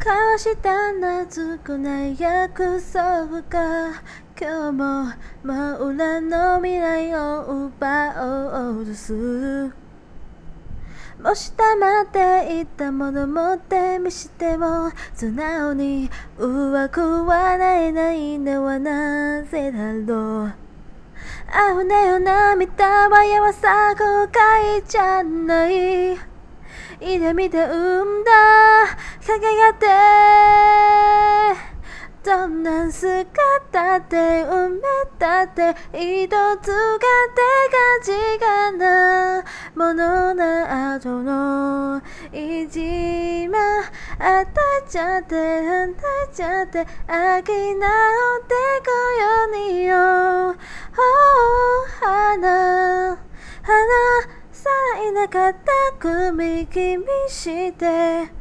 交わした懐くない約束が今日も真裏の未来を奪おうとする。もし溜まっていたもの持って見しても素直に上く笑えないのはなぜだろう。溢れよ涙はやわさ後悔じゃない。痛みで生んだ。輝ってどんな姿で埋めたって一つが手が違な。ものな後の。いじま当たっちゃって離れちゃって飽き直ってくよによ、oh, 花花さらいなかった。組み気味して